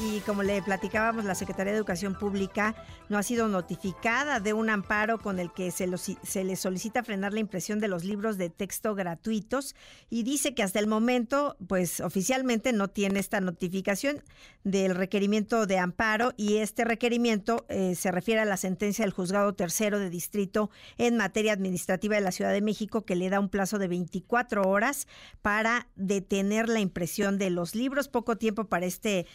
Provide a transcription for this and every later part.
y como le platicábamos, la Secretaría de Educación Pública no ha sido notificada de un amparo con el que se, se le solicita frenar la impresión de los libros de texto gratuitos y dice que hasta el momento, pues oficialmente no tiene esta notificación del requerimiento de amparo y este requerimiento eh, se refiere a la sentencia del juzgado tercero de distrito en materia administrativa de la Ciudad de México que le da un plazo de 24 horas para detener la impresión de los libros, poco tiempo para este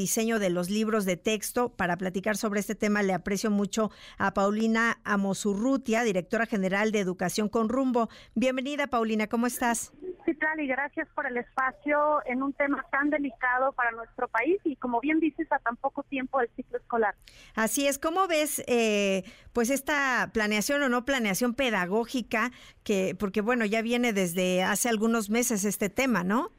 diseño de los libros de texto. Para platicar sobre este tema le aprecio mucho a Paulina Amosurrutia, directora general de Educación con Rumbo. Bienvenida, Paulina, ¿cómo estás? Sí, y gracias por el espacio en un tema tan delicado para nuestro país y como bien dices, a tan poco tiempo del ciclo escolar. Así es, ¿cómo ves eh, pues esta planeación o no planeación pedagógica que, porque bueno, ya viene desde hace algunos meses este tema, ¿no?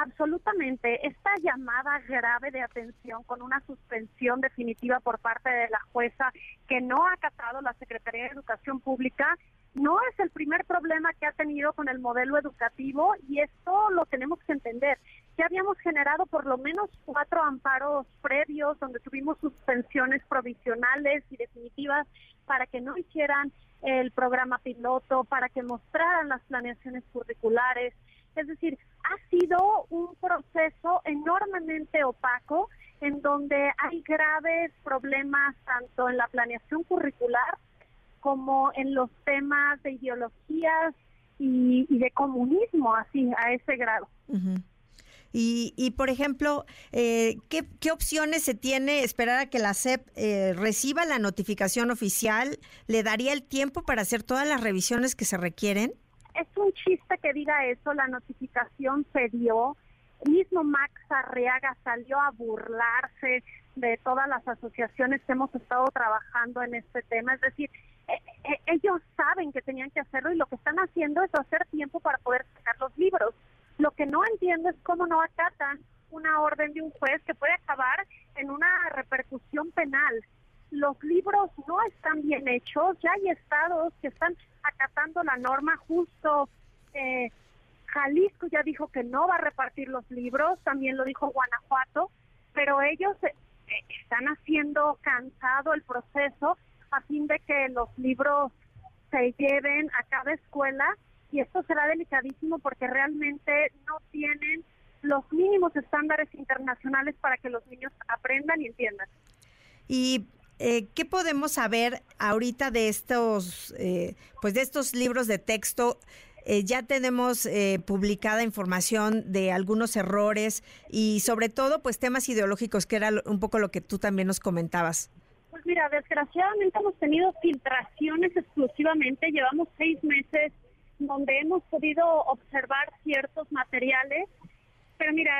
Absolutamente. Esta llamada grave de atención con una suspensión definitiva por parte de la jueza que no ha acatado la Secretaría de Educación Pública no es el primer problema que ha tenido con el modelo educativo y esto lo tenemos que entender. Ya habíamos generado por lo menos cuatro amparos previos donde tuvimos suspensiones provisionales y definitivas para que no hicieran el programa piloto, para que mostraran las planeaciones curriculares, es decir, ha sido un proceso enormemente opaco en donde hay graves problemas tanto en la planeación curricular como en los temas de ideologías y, de comunismo, así, a ese grado. Y, por ejemplo, eh, ¿qué, opciones se tiene esperar a que la SEP eh, reciba la notificación oficial? ¿Le daría el tiempo para hacer todas las revisiones que se requieren? Es un chiste que diga eso, la notificación se dio, mismo Max Arriaga salió a burlarse de todas las asociaciones que hemos estado trabajando en este tema, es decir, e, e, ellos saben que tenían que hacerlo y lo que están haciendo es hacer tiempo para poder sacar los libros. Lo que no entiendo es cómo no acatan una orden de un juez que puede acabar en una repercusión penal. Los libros no están bien hechos, ya hay estados que están acatando la norma justo. Eh, Jalisco ya dijo que no va a repartir los libros, también lo dijo Guanajuato, pero ellos eh, están haciendo cansado el proceso a fin de que los libros se lleven a cada escuela y esto será delicadísimo porque realmente no tienen los mínimos estándares internacionales para que los niños aprendan y entiendan. Y eh, ¿Qué podemos saber ahorita de estos, eh, pues de estos libros de texto? Eh, ya tenemos publicada información de algunos errores y sobre todo, pues temas ideológicos, que era un poco lo que tú también nos comentabas. Pues mira, desgraciadamente hemos tenido filtraciones exclusivamente. Llevamos seis meses donde hemos podido observar ciertos materiales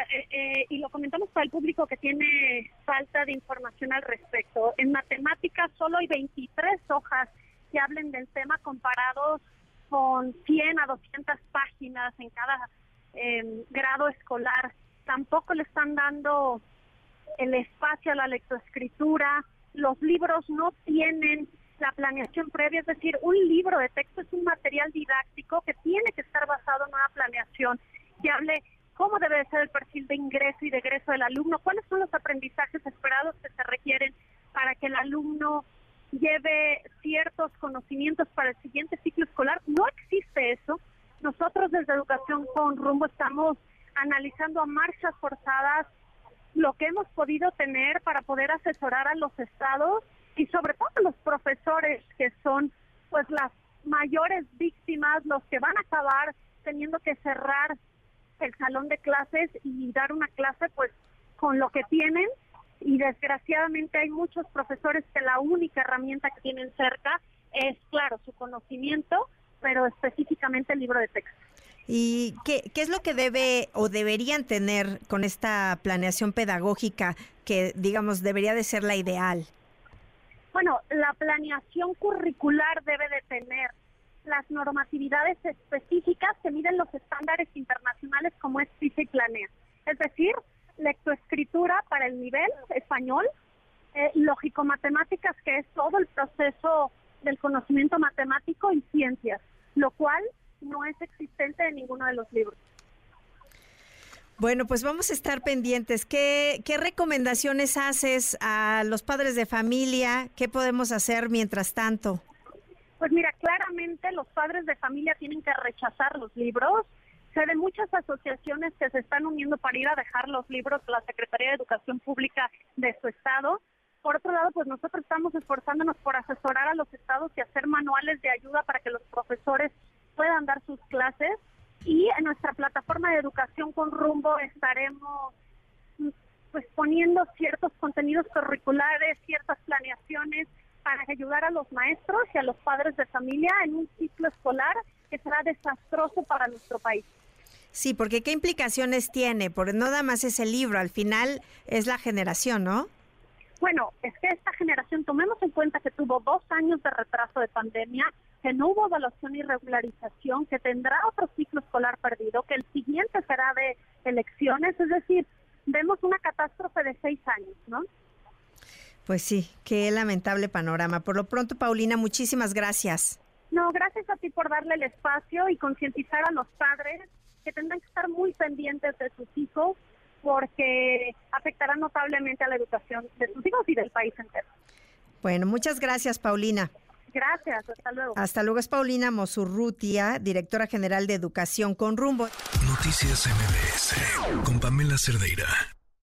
eh, eh, y lo comentamos para el público que tiene falta de información al respecto. En matemáticas solo hay 23 hojas que hablen del tema comparados con 100 a 200 páginas en cada em, grado escolar. Tampoco le están dando el espacio a la lectoescritura. Los libros no tienen la planeación previa, es decir, un libro de texto es un material didáctico que tiene que estar basado en una planeación que hable cómo debe ser el perfil de ingreso y de egreso del alumno, cuáles son los aprendizajes esperados que se requieren para que el alumno lleve ciertos conocimientos para el siguiente ciclo escolar. No existe eso. Nosotros desde Educación con Rumbo estamos analizando a marchas forzadas lo que hemos podido tener para poder asesorar a los estados y sobre todo a los profesores que son pues las mayores víctimas, los que van a acabar teniendo que cerrar el salón de clases y dar una clase pues con lo que tienen y desgraciadamente hay muchos profesores que la única herramienta que tienen cerca es, claro, su conocimiento, pero específicamente el libro de texto. ¿Y qué, qué es lo que debe o deberían tener con esta planeación pedagógica que, digamos, debería de ser la ideal? Bueno, la planeación curricular debe de tener las normatividades específicas que miden los estándares internacionales como es PISA y Planea. Es decir, lectoescritura para el nivel español, eh, lógico-matemáticas, que es todo el proceso del conocimiento matemático y ciencias, lo cual no es existente en ninguno de los libros. Bueno, pues vamos a estar pendientes. ¿Qué, ¿Qué recomendaciones haces a los padres de familia? ¿Qué podemos hacer mientras tanto? Los padres de familia tienen que rechazar los libros. Sé de muchas asociaciones que se están uniendo para ir a dejar los libros a la Secretaría de Educación Pública de su estado. Por otro lado, pues nosotros estamos esforzándonos por asesorar a los estados y hacer manuales de ayuda para que los profesores puedan dar sus clases. Y en nuestra plataforma de educación con rumbo estaremos pues poniendo ciertos contenidos curriculares, ciertas planeaciones para ayudar a los maestros y a los padres de familia en un ciclo escolar que será desastroso para nuestro país. Sí, porque ¿qué implicaciones tiene? Porque no nada más es el libro, al final es la generación, ¿no? Bueno, es que esta generación, tomemos en cuenta que tuvo dos años de retraso de pandemia, que no hubo evaluación y regularización, que tendrá otro ciclo escolar perdido, que el siguiente será de elecciones, es decir, vemos una catástrofe de seis años, ¿no? Pues sí, qué lamentable panorama. Por lo pronto, Paulina, muchísimas gracias. No, gracias a ti por darle el espacio y concientizar a los padres que tendrán que estar muy pendientes de sus hijos porque afectará notablemente a la educación de sus hijos y del país entero. Bueno, muchas gracias, Paulina. Gracias, hasta luego. Hasta luego es Paulina Mosurrutia, directora general de Educación con Rumbo. Noticias MBS con Pamela Cerdeira.